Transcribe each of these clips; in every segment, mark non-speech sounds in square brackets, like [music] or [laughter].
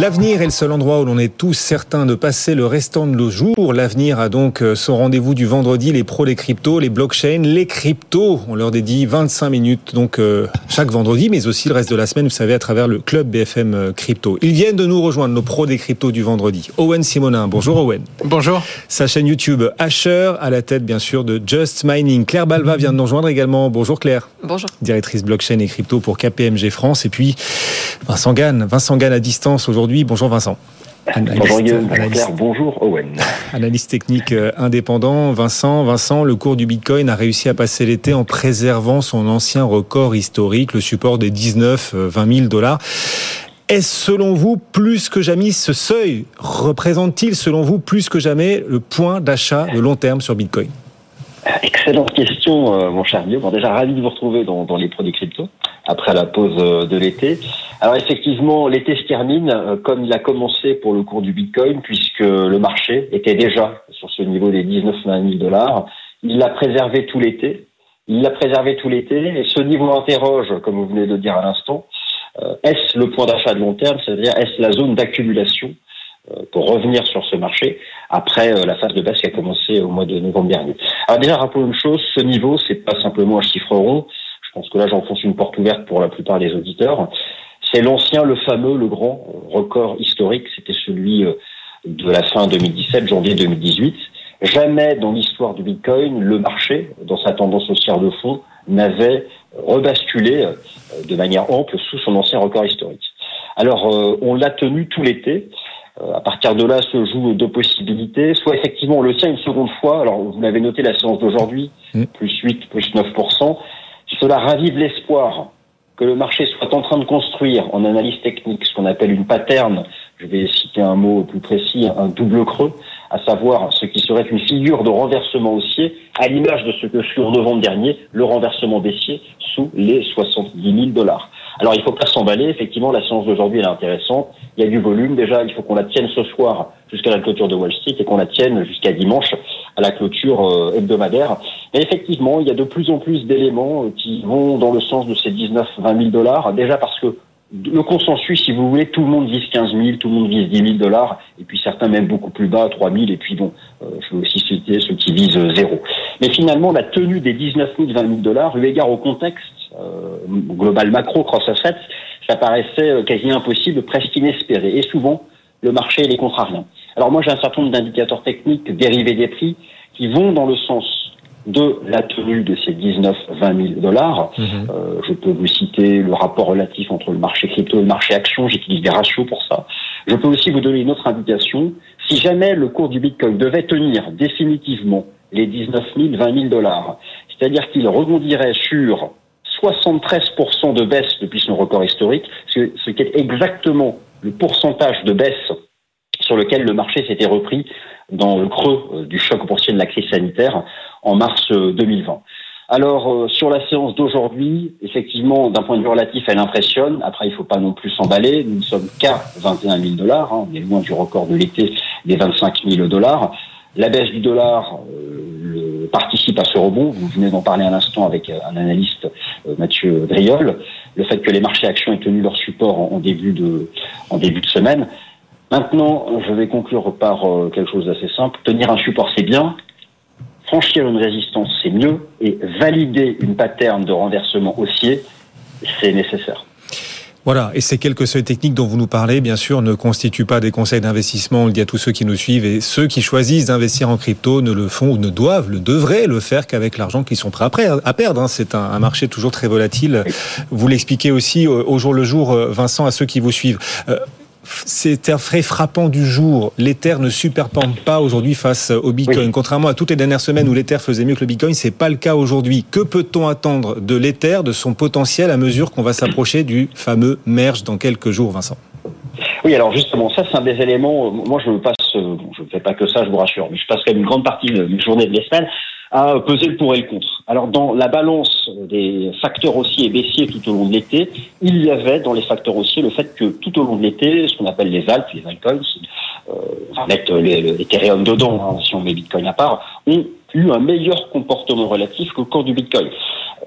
L'avenir est le seul endroit où l'on est tous certains de passer le restant de nos jours. L'avenir a donc euh, son rendez-vous du vendredi, les pros, les cryptos, les blockchains, les cryptos. On leur dédie 25 minutes donc euh, chaque vendredi, mais aussi le reste de la semaine, vous savez, à travers le club BFM euh, Crypto. Ils viennent de nous rejoindre, nos pros des cryptos du vendredi. Owen Simonin, bonjour Owen. Bonjour. Sa chaîne YouTube Asher, à la tête bien sûr de Just Mining. Claire Balva vient de nous rejoindre également. Bonjour Claire. Bonjour. Directrice blockchain et crypto pour KPMG France. Et puis Vincent Gann. Vincent Gann à distance aujourd'hui aujourd'hui. Bonjour Vincent. Analyste, bonjour Guillaume, analyste, bonjour Owen. Analyste technique euh, indépendant, Vincent. Vincent, le cours du Bitcoin a réussi à passer l'été en préservant son ancien record historique, le support des 19, 20 000 dollars. Est-ce selon vous plus que jamais ce seuil représente-t-il selon vous plus que jamais le point d'achat de long terme sur Bitcoin? Excellente question, euh, mon cher Guillaume. Bon, déjà ravi de vous retrouver dans, les produits crypto après la pause euh, de l'été. Alors effectivement, l'été se termine euh, comme il a commencé pour le cours du Bitcoin, puisque le marché était déjà sur ce niveau des 19-20 000 dollars. Il l'a préservé tout l'été. Il l'a préservé tout l'été. Et ce niveau interroge, comme vous venez de dire à l'instant, euh, est-ce le point d'achat de long terme, c'est-à-dire est-ce la zone d'accumulation pour revenir sur ce marché après la phase de baisse qui a commencé au mois de novembre dernier. Alors déjà, rappelons une chose, ce niveau, c'est pas simplement un chiffre rond, je pense que là j'enfonce une porte ouverte pour la plupart des auditeurs. C'est l'ancien, le fameux, le grand record historique, c'était celui euh, de la fin 2017, janvier 2018. Jamais dans l'histoire du Bitcoin, le marché, dans sa tendance haussière de fond, n'avait rebasculé euh, de manière ample sous son ancien record historique. Alors, euh, on l'a tenu tout l'été. À partir de là se jouent deux possibilités. Soit effectivement on le tient une seconde fois. Alors vous l'avez noté la séance d'aujourd'hui, mmh. plus 8, plus 9%. Cela ravive l'espoir que le marché soit en train de construire en analyse technique ce qu'on appelle une pattern, je vais citer un mot plus précis, un double creux, à savoir ce qui serait une figure de renversement haussier, à l'image de ce que fut en novembre dernier le renversement baissier sous les 70 000 dollars. Alors il ne faut pas s'emballer, effectivement la séance d'aujourd'hui est intéressante, il y a du volume, déjà il faut qu'on la tienne ce soir jusqu'à la clôture de Wall Street et qu'on la tienne jusqu'à dimanche à la clôture euh, hebdomadaire. Mais effectivement, il y a de plus en plus d'éléments euh, qui vont dans le sens de ces 19-20 000 dollars, déjà parce que le consensus, si vous voulez, tout le monde vise 15 000, tout le monde vise 10 000 dollars, et puis certains même beaucoup plus bas, 3 000, et puis bon, euh, je veux aussi citer ceux qui visent zéro. Mais finalement, la tenue des 19 000, 20 000 dollars, eu égard au contexte euh, global macro cross-assets, ça paraissait quasi impossible, presque inespéré. Et souvent, le marché est contrariant. Alors moi, j'ai un certain nombre d'indicateurs techniques dérivés des prix qui vont dans le sens de la tenue de ces 19-20 000 dollars. Mhm. Euh, je peux vous citer le rapport relatif entre le marché crypto et le marché action. J'utilise des ratios pour ça. Je peux aussi vous donner une autre indication. Si jamais le cours du Bitcoin devait tenir définitivement les 19 000, 20 000 dollars, c'est-à-dire qu'il rebondirait sur 73% de baisse depuis son record historique, ce qui est exactement le pourcentage de baisse sur lequel le marché s'était repris dans le creux euh, du choc boursier de la crise sanitaire en mars 2020. Euh, Alors, euh, sur la séance d'aujourd'hui, effectivement, d'un point de vue relatif, elle impressionne. Après, il ne faut pas non plus s'emballer. Nous ne sommes qu'à 21 000 dollars. On est loin du record de l'été des 25 000 dollars. La baisse du dollar le, participe à ce rebond. Vous venez d'en parler un instant avec un analyste, Mathieu Driol. Le fait que les marchés actions aient tenu leur support en, début de, en début de semaine Maintenant, je vais conclure par euh, quelque chose d'assez simple. Tenir un support, c'est bien. Franchir une résistance, c'est mieux. Et valider une pattern de renversement haussier, c'est nécessaire. Voilà, et ces quelques seuils techniques dont vous nous parlez, bien sûr, ne constituent pas des conseils d'investissement, on le dit à tous ceux qui nous suivent, et ceux qui choisissent d'investir en crypto ne le font ou ne doivent, le devraient le faire qu'avec l'argent qu'ils sont prêts à perdre. Hein. C'est un, marché toujours très volatile. Vous l'expliquez aussi au jour le jour, euh, Vincent, à ceux qui vous suivent. C'est un frais frappant du jour. L'Ether ne superpente pas aujourd'hui face au Bitcoin. Contrairement à toutes les dernières semaines où l'Ether faisait mieux que le Bitcoin, c'est pas le cas aujourd'hui. Que peut-on attendre de l'Ether, de son potentiel à mesure qu'on va s'approcher du fameux merge dans quelques jours, Vincent? Oui, alors justement, ça c'est un des éléments. Moi, je passe, je ne fais pas que ça, je vous rassure, mais je passe quand même une grande partie de mes journées de la semaine à peser le pour et le contre. Alors dans la balance des facteurs haussiers et baissiers tout au long de l'été, il y avait dans les facteurs haussiers le fait que tout au long de l'été, ce qu'on appelle les alpes, les altcoins, euh, on va mettre l'Ethereum dedans, hein, si on met Bitcoin à part, ont eu un meilleur comportement relatif que le cours du Bitcoin.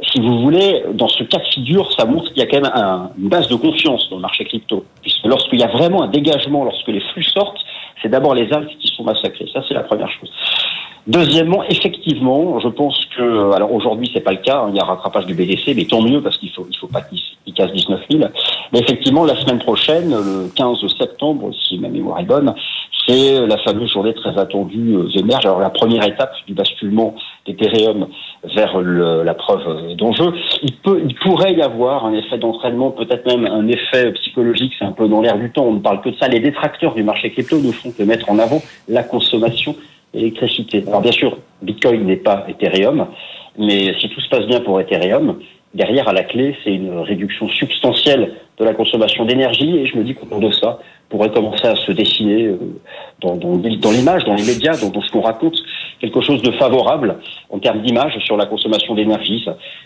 Si vous voulez, dans ce cas de figure, ça montre qu'il y a quand même un, une base de confiance dans le marché crypto. Puisque lorsqu'il y a vraiment un dégagement, lorsque les flux sortent, c'est d'abord les alpes qui sont massacrés. Ça, c'est la première chose. Deuxièmement, effectivement, je pense que, alors aujourd'hui c'est pas le cas, hein, il y a un rattrapage du BDC, mais tant mieux parce qu'il faut, il faut pas qu'il casse 19 000. Mais effectivement, la semaine prochaine, le 15 septembre, si ma mémoire est bonne, c'est la fameuse journée très attendue euh, émerge. Alors la première étape du basculement d'Ethereum vers la preuve d'enjeu, il il pourrait y avoir un effet d'entraînement, peut-être même un effet psychologique, c'est un peu dans l'air du temps. On ne parle que de ça. Les détracteurs du marché crypto ne font que mettre en avant la consommation électricité. Alors bien sûr, Bitcoin n'est pas Ethereum, mais si tout se passe bien pour Ethereum, derrière à la clé, c'est une réduction substantielle de la consommation d'énergie et je me dis qu'autour de ça pourrait commencer à se dessiner euh, dans, dans, l'image, dans les médias, dans, ce qu'on raconte, quelque chose de favorable en termes d'image sur la consommation d'énergie.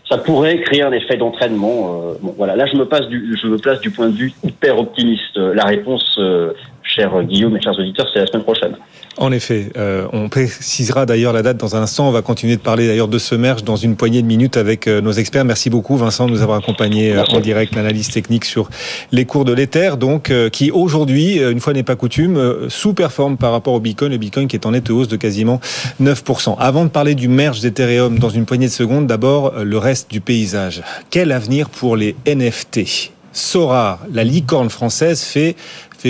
Ça, pourrait créer un effet d'entraînement. Euh, bon, voilà, là je me, passe du, je me place du point de vue hyper optimiste. La réponse, euh, cher Guillaume et chers auditeurs, c'est la semaine prochaine. En effet, euh, on précisera d'ailleurs la date dans un instant. On va continuer de parler d'ailleurs de ce merge dans une poignée de minutes avec euh, nos experts. Merci beaucoup Vincent de nous avoir accompagné euh, en direct l'analyse technique sur les cours de l'Ether, donc euh, qui aujourd'hui, une fois n'est pas coutume, sous-performe par rapport au Bitcoin. Le Bitcoin qui est en nette hausse de quasiment 9%. Avant de parler du merge d'Ethereum dans une poignée de secondes, d'abord le reste du paysage. Quel avenir pour les NFT Sora, la licorne française, fait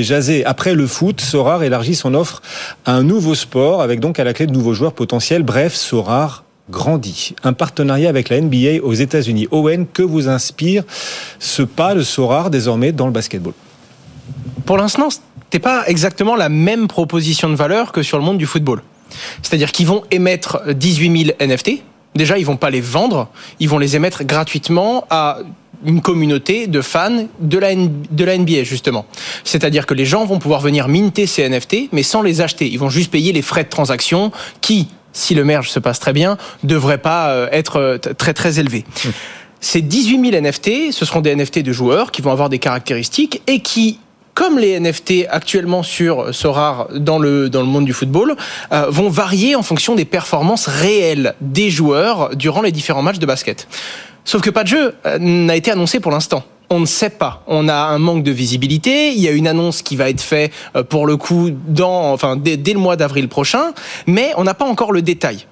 jaser. Après le foot, Sorar élargit son offre à un nouveau sport avec donc à la clé de nouveaux joueurs potentiels. Bref, Sorar grandit. Un partenariat avec la NBA aux États-Unis. Owen, que vous inspire ce pas de Sorar désormais dans le basketball? Pour l'instant, n'est pas exactement la même proposition de valeur que sur le monde du football. C'est-à-dire qu'ils vont émettre 18 000 NFT. Déjà, ils vont pas les vendre, ils vont les émettre gratuitement à une communauté de fans de la, de la NBA, justement. C'est-à-dire que les gens vont pouvoir venir minter ces NFT, mais sans les acheter. Ils vont juste payer les frais de transaction qui, si le merge se passe très bien, devraient pas euh, être euh, très très élevés. Mmh. Ces 18 000 NFT, ce seront des NFT de joueurs qui vont avoir des caractéristiques et qui comme les NFT actuellement sur Sorar dans le, dans le monde du football, euh, vont varier en fonction des performances réelles des joueurs durant les différents matchs de basket. Sauf que pas de jeu euh, n'a été annoncé pour l'instant. On ne sait pas. On a un manque de visibilité. Il y a une annonce qui va être faite euh, pour le coup dans, enfin, dès, dès le mois d'avril prochain, mais on n'a pas encore le détail.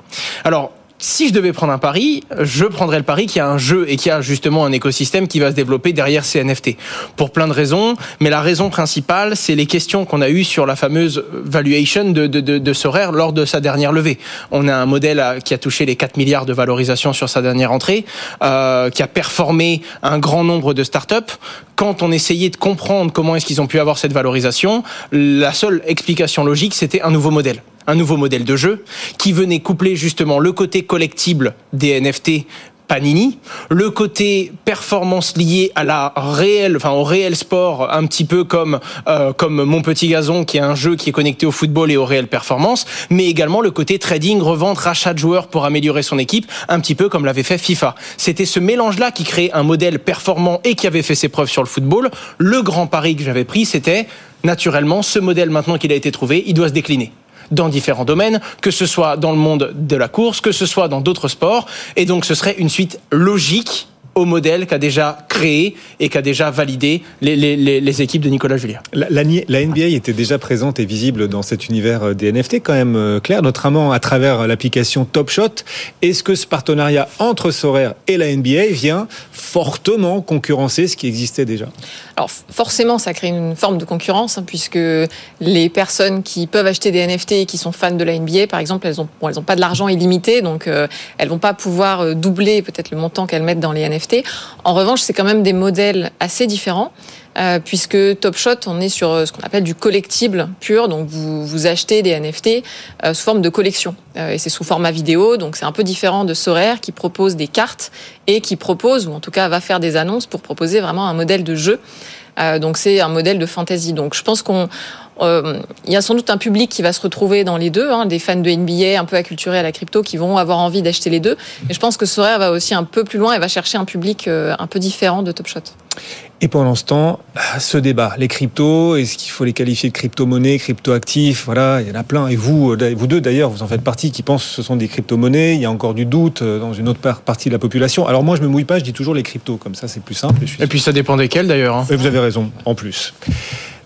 Alors, si je devais prendre un pari, je prendrais le pari qu'il y a un jeu et qu'il y a justement un écosystème qui va se développer derrière ces NFT. Pour plein de raisons, mais la raison principale, c'est les questions qu'on a eues sur la fameuse valuation de, de, de, de Sorare lors de sa dernière levée. On a un modèle qui a touché les 4 milliards de valorisation sur sa dernière entrée, euh, qui a performé un grand nombre de startups. Quand on essayait de comprendre comment est-ce qu'ils ont pu avoir cette valorisation, la seule explication logique, c'était un nouveau modèle un nouveau modèle de jeu qui venait coupler justement le côté collectible des NFT Panini, le côté performance lié à la réelle, enfin au réel sport, un petit peu comme euh, comme mon petit gazon qui est un jeu qui est connecté au football et aux réelles performances, mais également le côté trading, revente, rachat de joueurs pour améliorer son équipe, un petit peu comme l'avait fait FIFA. C'était ce mélange-là qui créait un modèle performant et qui avait fait ses preuves sur le football. Le grand pari que j'avais pris, c'était naturellement ce modèle maintenant qu'il a été trouvé, il doit se décliner dans différents domaines, que ce soit dans le monde de la course, que ce soit dans d'autres sports. Et donc ce serait une suite logique au modèle qu'a déjà créé et qu'a déjà validé les, équipes de Nicolas Julien. La, NBA était déjà présente et visible dans cet univers euh, des NFT, quand même euh, clair, notamment à travers l'application Top Shot. Est-ce que ce partenariat entre Sorare et la NBA vient fortement concurrencer ce qui existait déjà? Alors forcément, ça crée une forme de concurrence, hein, puisque les personnes qui peuvent acheter des NFT et qui sont fans de la NBA, par exemple, elles n'ont bon, elles pas de l'argent illimité, donc euh, elles vont pas pouvoir euh, doubler peut-être le montant qu'elles mettent dans les NFT. En revanche, c'est quand même des modèles assez différents. Euh, puisque Top Shot, on est sur euh, ce qu'on appelle du collectible pur. Donc vous, vous achetez des NFT euh, sous forme de collection. et c'est sous format vidéo, donc c'est un peu différent de Sorare qui propose des cartes et qui propose, ou en tout cas va faire des annonces pour proposer vraiment un modèle de jeu. donc c'est un modèle de fantasy. Donc je pense qu'on euh, il y a sans doute un public qui va se retrouver dans les deux, hein, des fans de NBA un peu acculturés à la crypto qui vont avoir envie d'acheter les deux. Et je pense que Sorare va aussi un peu plus loin et va chercher un public euh, un peu différent de Top Shot. Et pendant ce temps, ce débat, les cryptos, est-ce qu'il faut les qualifier de crypto-monnaies, crypto-actifs? Voilà, il y en a plein. Et vous, euh, vous deux d'ailleurs, vous en faites partie, qui pensent que ce sont des crypto-monnaies. Il y a encore du doute dans une autre partie de la population. Alors moi, je me mouille pas, je dis toujours les cryptos, comme ça c'est plus simple. Et, puis ça dépend desquels d'ailleurs. Hein. Et vous avez raison, en plus.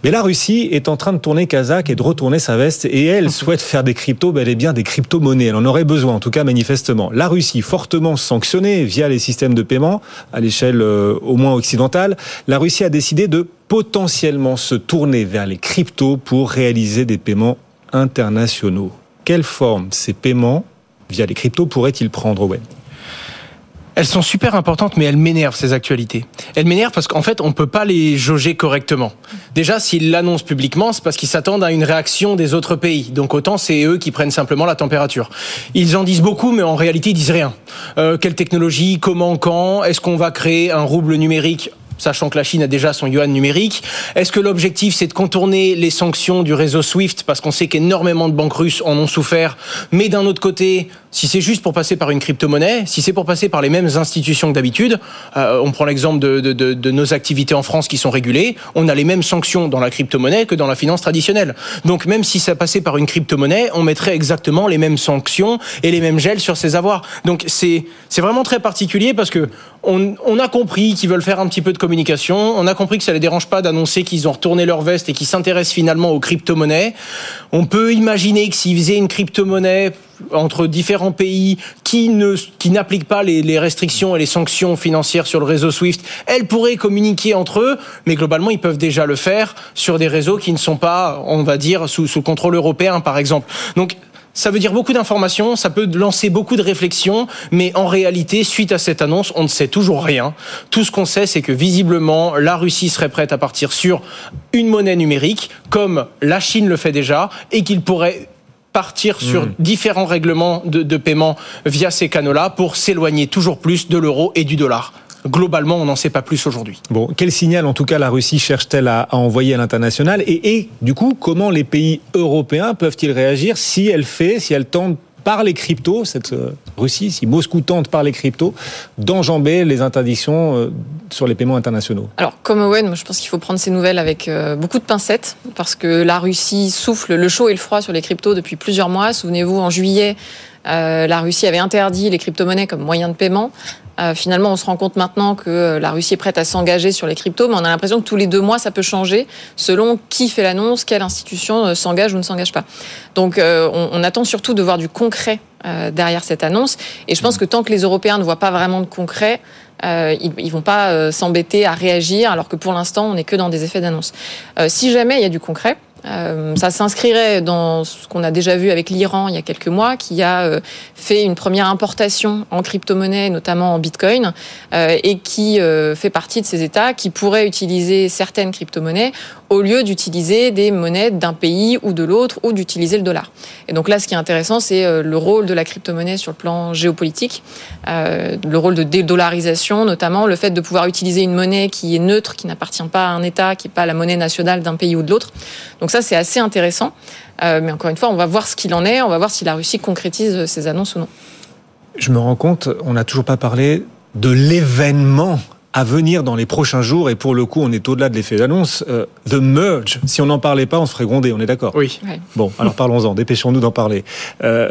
Mais la Russie est en train de tourner Kazakh et de retourner sa veste et elle [laughs] souhaite faire des cryptos, bel et bien des crypto-monnaies. Elle en aurait besoin, en tout cas manifestement. La Russie, fortement sanctionnée via les systèmes de paiement à l'échelle euh, au moins occidentale, la Russie a décidé de potentiellement se tourner vers les cryptos pour réaliser des paiements internationaux. Quelle forme ces paiements via les cryptos pourraient-ils prendre, Owen? Elles sont super importantes, mais elles m'énervent ces actualités. Elles m'énervent parce qu'en fait, on peut pas les jauger correctement. Déjà, s'ils l'annoncent publiquement, c'est parce qu'ils s'attendent à une réaction des autres pays. Donc autant c'est eux qui prennent simplement la température. Ils en disent beaucoup, mais en réalité, ils disent rien. Euh, quelle technologie Comment Quand Est-ce qu'on va créer un rouble numérique sachant que la Chine a déjà son yuan numérique. Est-ce que l'objectif, c'est de contourner les sanctions du réseau SWIFT, parce qu'on sait qu'énormément de banques russes en ont souffert, mais d'un autre côté, si c'est juste pour passer par une crypto-monnaie, si c'est pour passer par les mêmes institutions que d'habitude, euh, on prend l'exemple de, de, de, de, nos activités en France qui sont régulées, on a les mêmes sanctions dans la crypto-monnaie que dans la finance traditionnelle. Donc même si ça passait par une crypto-monnaie, on mettrait exactement les mêmes sanctions et les mêmes gels sur ses avoirs. Donc c'est vraiment très particulier parce que on, on a compris qu'ils veulent faire un petit peu de communication, on a compris que ça les dérange pas d'annoncer qu'ils ont retourné leur veste et qu'ils s'intéressent finalement aux crypto-monnaies. On peut imaginer que s'ils faisaient une crypto-monnaie entre différents pays qui ne qui n'appliquent pas les, restrictions et les sanctions financières sur le réseau SWIFT, elles pourraient communiquer entre eux, mais globalement ils peuvent déjà le faire sur des réseaux qui ne sont pas, on va dire, sous, sous contrôle européen par exemple. Donc ça veut dire beaucoup d'informations, ça peut lancer beaucoup de réflexions, mais en réalité, suite à cette annonce, on ne sait toujours rien. Tout ce qu'on sait, c'est que visiblement, la Russie serait prête à partir sur une monnaie numérique, comme la Chine le fait déjà, et qu'il pourrait partir sur hmm. différents règlements de, de paiement via ces canaux-là pour s'éloigner toujours plus de l'euro et du dollar globalement, on n'en sait pas plus aujourd'hui. Bon, quel signal en tout cas la Russie cherche-t-elle à, envoyer à l'international et, et, du coup, comment les pays européens peuvent-ils réagir si elle fait, si elle tente par les cryptos, cette euh, Russie, si Moscou tente par les cryptos, d'enjamber les interdictions euh, sur les paiements internationaux? Alors, comme Owen, je pense qu'il faut prendre ces nouvelles avec euh, beaucoup de pincettes, parce que la Russie souffle le chaud et le froid sur les cryptos depuis plusieurs mois. Souvenez-vous, en juillet, la Russie avait interdit les crypto-monnaies comme moyen de paiement. Euh, finalement, on se rend compte maintenant que euh, la Russie est prête à s'engager sur les cryptos, mais on a l'impression que tous les deux mois, ça peut changer selon qui fait l'annonce, quelle institution euh, s'engage ou ne s'engage pas. Donc, on, attend surtout de voir du concret derrière cette annonce. Et je pense que tant que les Européens ne voient pas vraiment de concret, euh, ils, ils vont pas s'embêter à réagir, alors que pour l'instant, on n'est que dans des effets d'annonce. si jamais il y a du concret, euh, ça s'inscrirait dans ce qu'on a déjà vu avec l'Iran il y a quelques mois, qui a euh, fait une première importation en crypto-monnaie, notamment en Bitcoin, euh, et qui fait partie de ces États qui pourraient utiliser certaines crypto-monnaies au lieu d'utiliser des monnaies d'un pays ou de l'autre, ou d'utiliser le dollar. Et donc là, ce qui est intéressant, c'est le rôle de la crypto-monnaie sur le plan géopolitique, le rôle de dédollarisation, notamment le fait de pouvoir utiliser une monnaie qui est neutre, qui n'appartient pas à un État, qui n'est pas la monnaie nationale d'un pays ou de l'autre. Donc ça, c'est assez intéressant. Euh, mais encore une fois, on va voir ce qu'il en est, on va voir si la Russie concrétise ses annonces ou non. Je me rends compte, on n'a toujours pas parlé de l'événement à venir dans les prochains jours, et pour le coup, on est au-delà de l'effet d'annonce, euh, The Merge. Si on n'en parlait pas, on se ferait gronder, on est d'accord? Oui. Bon, alors parlons-en, dépêchons-nous d'en parler. Euh,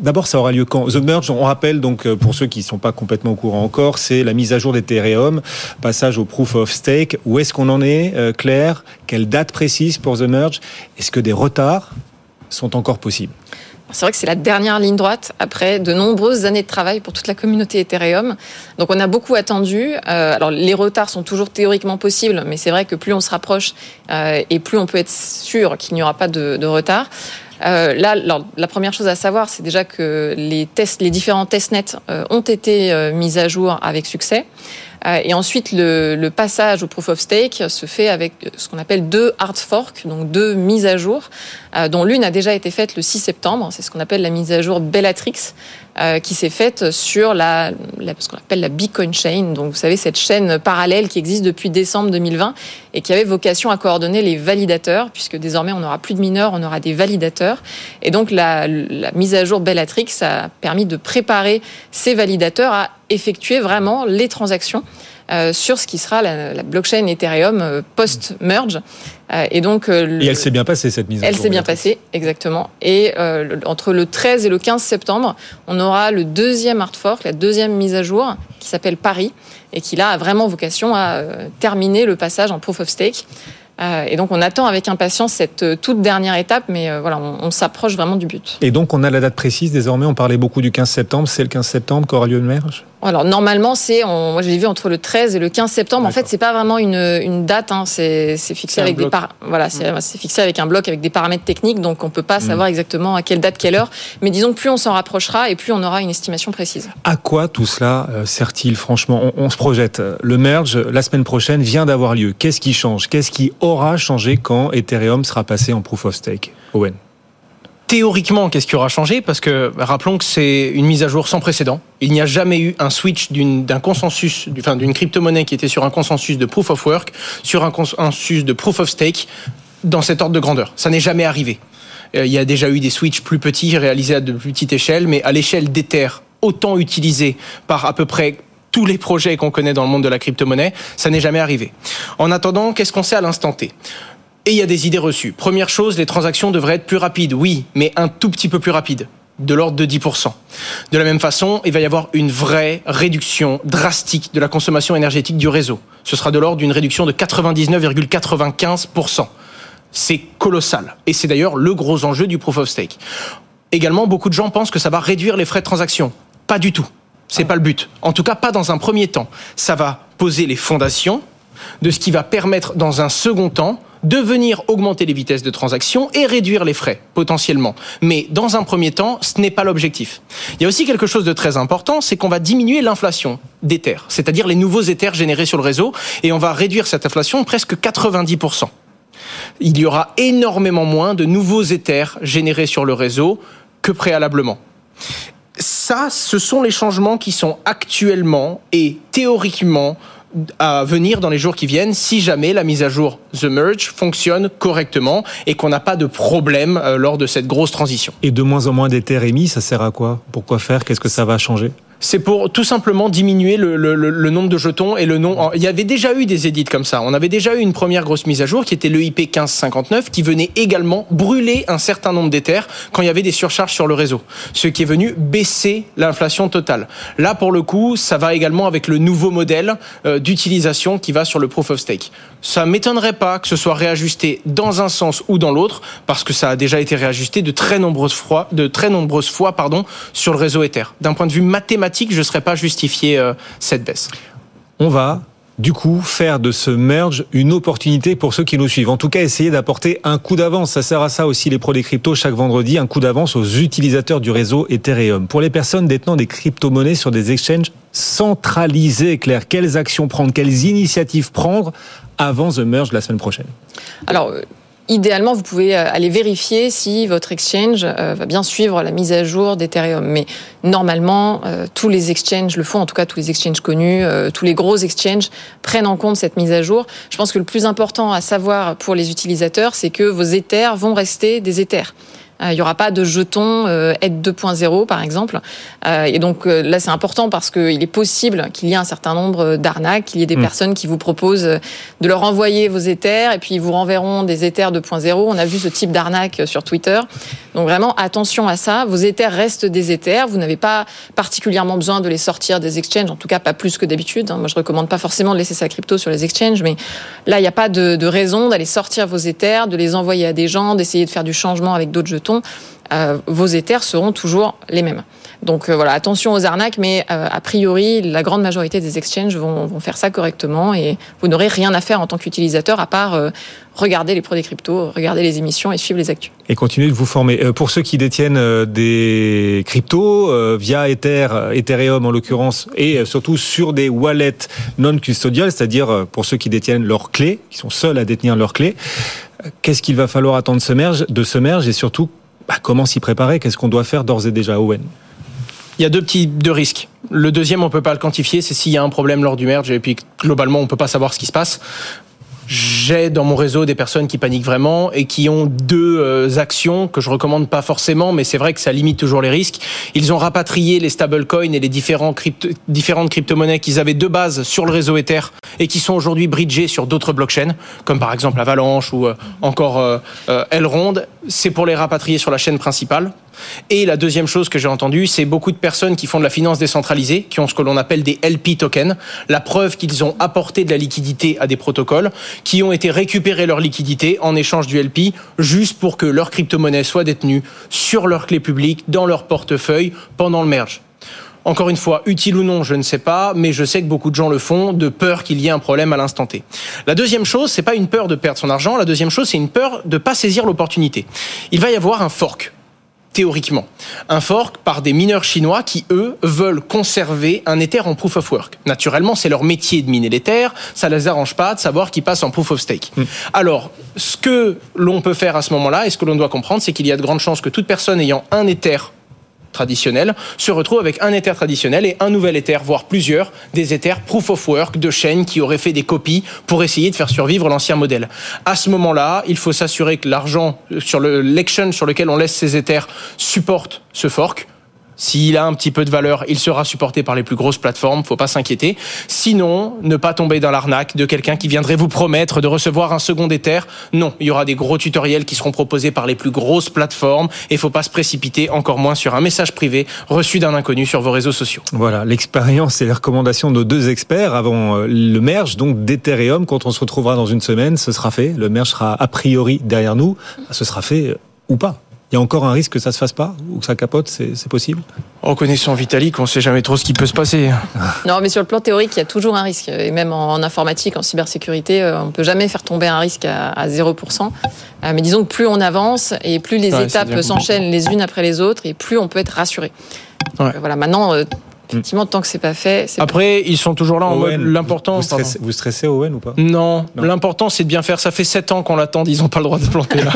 D'abord, ça aura lieu quand The Merge, on rappelle donc euh, pour ceux qui ne sont pas complètement au courant encore, c'est la mise à jour d'Ethereum, passage au Proof of Stake. Où est-ce qu'on en est, euh, Claire? Quelle date précise pour The Merge? Est-ce que des retards sont encore possibles? C'est vrai que c'est la dernière ligne droite après de nombreuses années de travail pour toute la communauté Ethereum. Donc on a beaucoup attendu. Euh, alors les retards sont toujours théoriquement possibles, mais c'est vrai que plus on se rapproche et plus on peut être sûr qu'il n'y aura pas de, de retard. Euh, là, la première chose à savoir, c'est déjà que les tests, les différents testnets euh, ont été euh, mis à jour avec succès. et ensuite, le, le, passage au proof of stake se fait avec ce qu'on appelle deux hard forks, donc deux mises à jour, dont l'une a déjà été faite le 6 septembre. C'est ce qu'on appelle la mise à jour Bellatrix, qui s'est faite sur la, la ce qu'on appelle la Bitcoin Chain. Donc, vous savez, cette chaîne parallèle qui existe depuis décembre 2020 et qui avait vocation à coordonner les validateurs, puisque désormais on n'aura plus de mineurs, on aura des validateurs. Et donc la, la mise à jour Bellatrix a permis de préparer ces validateurs à effectuer vraiment les transactions euh, sur ce qui sera la, la blockchain Ethereum euh, post-merge. Euh, et donc, euh, et elle s'est bien passée cette mise à jour. Elle s'est bien passée, exactement. Et euh, entre le 13 et le 15 septembre, on aura le deuxième hard fork, la deuxième mise à jour, qui s'appelle Paris, et qui là a vraiment vocation à euh, terminer le passage en proof of stake. Euh, et donc on attend avec impatience cette euh, toute dernière étape, mais voilà, on, on s'approche vraiment du but. Et donc on a la date précise désormais, on parlait beaucoup du 15 septembre, c'est le 15 septembre qu'aura lieu le merge? Alors normalement c'est, moi j'ai vu entre le 13 et le 15 septembre. En fait c'est pas vraiment une, une date, hein. c'est fixé avec des par... voilà c'est mmh. fixé avec un bloc avec des paramètres techniques, donc on peut pas mmh. savoir exactement à quelle date, quelle heure. Mais disons que plus on s'en rapprochera et plus on aura une estimation précise. À quoi tout cela euh, sert-il franchement? On, on, se projette. Le merge la semaine prochaine vient d'avoir lieu. Qu'est-ce qui change? Qu'est-ce qui aura changé quand Ethereum sera passé en proof of stake? Owen théoriquement, qu'est-ce qui aura changé? Parce que rappelons que c'est une mise à jour sans précédent. Il n'y a jamais eu un switch d'un consensus, d'une crypto-monnaie qui était sur un consensus de proof of work, sur un consensus de proof of stake, dans cet ordre de grandeur. Ça n'est jamais arrivé. Euh, il y a déjà eu des switches plus petits réalisés à de plus petite échelle, mais à l'échelle d'Ether, autant utilisé par à peu près tous les projets qu'on connaît dans le monde de la crypto-monnaie, ça n'est jamais arrivé. En attendant, qu'est-ce qu'on sait à l'instant T? Et il y a des idées reçues. Première chose, les transactions devraient être plus rapides, oui, mais un tout petit peu plus rapides de l'ordre de 10%. De la même façon, il va y avoir une vraie réduction drastique de la consommation énergétique du réseau. Ce sera de l'ordre d'une réduction de 99,95%. C'est colossal. Et c'est d'ailleurs le gros enjeu du proof of stake. Également, beaucoup de gens pensent que ça va réduire les frais de transaction. Pas du tout. C'est pas le but. En tout cas, pas dans un premier temps. Ça va poser les fondations de ce qui va permettre dans un second temps de venir augmenter les vitesses de transaction et réduire les frais potentiellement. Mais dans un premier temps, ce n'est pas l'objectif. Il y a aussi quelque chose de très important, c'est qu'on va diminuer l'inflation d'Ether, c'est-à-dire les nouveaux Ethers générés sur le réseau, et on va réduire cette inflation presque 90%. Il y aura énormément moins de nouveaux Ethers générés sur le réseau que préalablement ça, ce sont les changements qui sont actuellement et théoriquement à venir dans les jours qui viennent si jamais la mise à jour The Merge fonctionne correctement et qu'on n'a pas de problème euh, lors de cette grosse transition. Et de moins en moins d'éther émis, ça sert à quoi? Pourquoi faire? Qu'est-ce que ça va changer? C'est pour tout simplement diminuer le, le, le, nombre de jetons et le nom. Il y avait déjà eu des édits comme ça. On avait déjà eu une première grosse mise à jour qui était le IP 1559 qui venait également brûler un certain nombre d'éthers quand il y avait des surcharges sur le réseau. Ce qui est venu baisser l'inflation totale. Là, pour le coup, ça va également avec le nouveau modèle euh, d'utilisation qui va sur le proof of stake. Ça m'étonnerait pas que ce soit réajusté dans un sens ou dans l'autre parce que ça a déjà été réajusté de très nombreuses fois, de très nombreuses fois, pardon, sur le réseau Ether. D'un point de vue mathématique je ne serais pas justifié euh, cette baisse. On va du coup, faire de ce merge une opportunité pour ceux qui nous suivent. En tout cas, essayer d'apporter un coup d'avance. Ça sert à ça aussi les pros des cryptos chaque vendredi, un coup d'avance aux utilisateurs du réseau Ethereum. Pour les personnes détenant des crypto-monnaies sur des exchanges centralisés, Claire, quelles actions prendre, quelles initiatives prendre avant The Merge la semaine prochaine? Alors, idéalement, vous pouvez euh, aller vérifier si votre exchange euh, va bien suivre la mise à jour d'Ethereum. Mais normalement, euh, tous les exchanges le font, en tout cas tous les exchanges connus, tous les gros exchanges prennent en compte cette mise à jour. Je pense que le plus important à savoir pour les utilisateurs, c'est que vos Ethers vont rester des Ethers. Euh, il n'y aura pas de jetons euh, aide 2.0 par exemple. Euh, et donc là c'est important parce qu'il est possible qu'il y ait un certain nombre d'arnaques, qu'il y ait des mmh. personnes qui vous proposent de leur envoyer vos Ethers et puis ils vous renverront des Ethers 2.0. On a vu ce type d'arnaque sur Twitter. Donc vraiment attention à ça. Vos Ethers restent des Ethers. Vous n'avez pas particulièrement besoin de les sortir des exchanges, en tout cas pas plus que d'habitude. Hein. Moi je recommande pas forcément de laisser sa crypto sur les exchanges, mais là il n'y a pas de, de raison d'aller sortir vos Ethers, de les envoyer à des gens, d'essayer de faire du changement avec d'autres jetons Python, vos Ethers seront toujours les mêmes. Donc voilà, attention aux arnaques, mais a priori, la grande majorité des exchanges vont, faire ça correctement et vous n'aurez rien à faire en tant qu'utilisateur à part regarder les produits crypto, regarder les émissions et suivre les actus. Et continuer de vous former. Pour ceux qui détiennent des cryptos via Ether, Ethereum en l'occurrence, et surtout sur des wallets non custodial, c'est-à-dire pour ceux qui détiennent leurs clés, qui sont seuls à détenir leurs clés, qu'est-ce qu'il va falloir attendre de ce merge et surtout bah, comment s'y préparer? Qu'est-ce qu'on doit faire d'ores et déjà, Owen? Il y a deux petits risques. Le deuxième, on peut pas le quantifier, c'est s'il y a un problème lors du merge et puis globalement, on peut pas savoir ce qui se passe j'ai dans mon réseau des personnes qui paniquent vraiment et qui ont deux euh, actions que je recommande pas forcément, mais c'est vrai que ça limite toujours les risques. Ils ont rapatrié les stablecoins et les différents différentes crypto-monnaies qu'ils avaient de base sur le réseau Ether et qui sont aujourd'hui bridgées sur d'autres blockchains, comme par exemple Avalanche ou euh, encore euh, Elrond. C'est pour les rapatrier sur la chaîne principale. Et la deuxième chose que j'ai entendue, c'est beaucoup de personnes qui font de la finance décentralisée, qui ont ce que l'on appelle des LP tokens, la preuve qu'ils ont apporté de la liquidité à des protocoles, qui ont été récupérés leur liquidité en échange du LP, juste pour que leur crypto-monnaie soit détenue sur leur clé publique, dans leur portefeuille, pendant le merge. Encore une fois, utile ou non, je ne sais pas, mais je sais que beaucoup de gens le font de peur qu'il y ait un problème à l'instant T. La deuxième chose, c'est pas une peur de perdre son argent. La deuxième chose, c'est une peur de pas saisir l'opportunité. Il va y avoir un fork théoriquement. Un fork par des mineurs chinois qui, eux, veulent conserver un Ether en proof of work. Naturellement, c'est leur métier de miner l'Ether, ça ne les arrange pas de savoir qu'ils passent en proof of stake. Hmm. Alors, ce que l'on peut faire à ce moment-là, et ce que l'on doit comprendre, c'est qu'il y a de grandes chances que toute personne ayant un Ether traditionnel se retrouve avec un Ether traditionnel et un nouvel Ether, voire plusieurs, des Ethers proof of work de chaînes qui auraient fait des copies pour essayer de faire survivre l'ancien modèle. À ce moment-là, il faut s'assurer que l'argent sur l'exchange sur lequel on laisse ces Ethers supporte ce fork s'il a un petit peu de valeur, il sera supporté par les plus grosses plateformes, faut pas s'inquiéter. Sinon, ne pas tomber dans l'arnaque de quelqu'un qui viendrait vous promettre de recevoir un second Ether. Non, il y aura des gros tutoriels qui seront proposés par les plus grosses plateformes et faut pas se précipiter encore moins sur un message privé reçu d'un inconnu sur vos réseaux sociaux. Voilà, l'expérience et les recommandations de nos deux experts avant euh, le merge donc d'Ethereum quand on se retrouvera dans une semaine, ce sera fait, le merge sera a priori derrière nous, ce sera fait euh, ou pas il y a encore un risque que ça se fasse pas ou que ça capote, c'est possible? En connaissant Vitalik, on ne sait jamais trop ce qui peut se passer. [laughs] Non, mais sur le plan théorique, il y a toujours un risque. Et même en, informatique, en cybersécurité, euh, on ne peut jamais faire tomber un risque à, 0%. Euh, mais disons que plus on avance et plus les étapes s'enchaînent les unes après les autres et plus on peut être rassuré. Voilà, maintenant, euh, effectivement, tant que c'est pas fait. Après, ils sont toujours là en mode l'important. Vous, stressez, vous stressez Owen ou pas? Non, l'important c'est de bien faire. Ça fait 7 ans qu'on l'attend, ils n'ont pas le droit de planter là.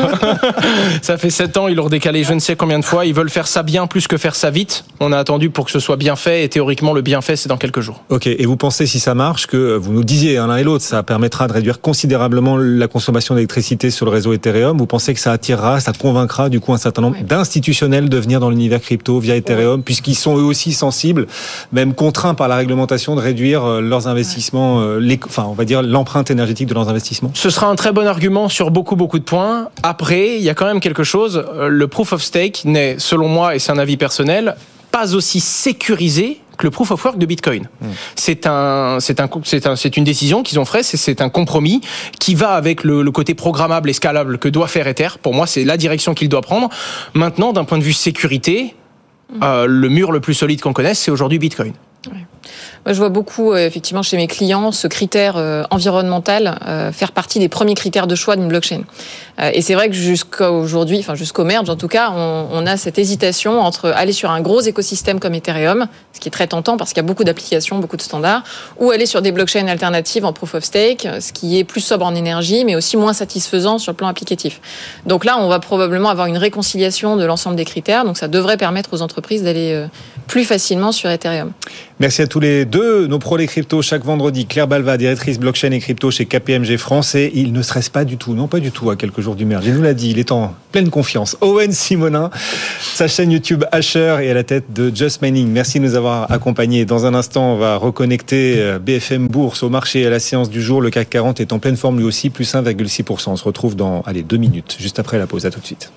[laughs] ça fait 7 ans, ils l'ont décalé je ne sais combien de fois. Ils veulent faire ça bien plus que faire ça vite. On a attendu pour que ce soit bien fait et théoriquement le bien fait c'est dans quelques jours. Ok, et vous pensez si ça marche que vous nous disiez l'un et l'autre, ça permettra de réduire considérablement la consommation d'électricité sur le réseau Ethereum. Vous pensez que ça attirera, ça convaincra du coup un certain nombre d'institutionnels de venir dans l'univers crypto via Ethereum, puisqu'ils sont eux aussi sensibles même contraints par la réglementation de réduire euh, leurs investissements, euh, enfin on va dire l'empreinte énergétique de leurs investissements. Ce sera un très bon argument sur beaucoup beaucoup de points. Après, il y a quand même quelque chose. Euh, le proof of stake n'est, selon moi, et c'est un avis personnel, pas aussi sécurisé que le proof of work de Bitcoin. Hmm. C'est un, c'est un, c'est un, c'est une décision qu'ils ont faite. C'est un compromis qui va avec le, le, côté programmable et scalable que doit faire Ether. Pour moi, c'est la direction qu'il doit prendre. Maintenant, d'un point de vue sécurité, euh, le mur le plus solide qu'on connaisse, c'est aujourd'hui Bitcoin. Moi, je vois beaucoup, euh, effectivement, chez mes clients, ce critère euh, environnemental euh, faire partie des premiers critères de choix d'une blockchain. et c'est vrai que jusqu'à aujourd'hui, enfin jusqu'au merge en tout cas, on, on, a cette hésitation entre aller sur un gros écosystème comme Ethereum, ce qui est très tentant parce qu'il y a beaucoup d'applications, beaucoup de standards, ou aller sur des blockchains alternatives en proof of stake, ce qui est plus sobre en énergie, mais aussi moins satisfaisant sur le plan applicatif. Donc là, on va probablement avoir une réconciliation de l'ensemble des critères, donc ça devrait permettre aux entreprises d'aller plus facilement sur Ethereum. Merci à tous les deux. Nos pros les cryptos chaque vendredi. Claire Balva, directrice blockchain et crypto chez KPMG France. Et il ne stresse pas du tout, non pas du tout, à quelques jours du merge. Il nous l'a dit, il est en pleine confiance. Owen Simonin, sa chaîne YouTube Asher et à la tête de Just Mining. Merci de nous avoir accompagnés. Dans un instant, on va reconnecter euh, BFM Bourse au marché et à la séance du jour. Le CAC 40 est en pleine forme lui aussi, plus 1,6%. On se retrouve dans, allez, deux minutes, juste après la pause. À tout de suite.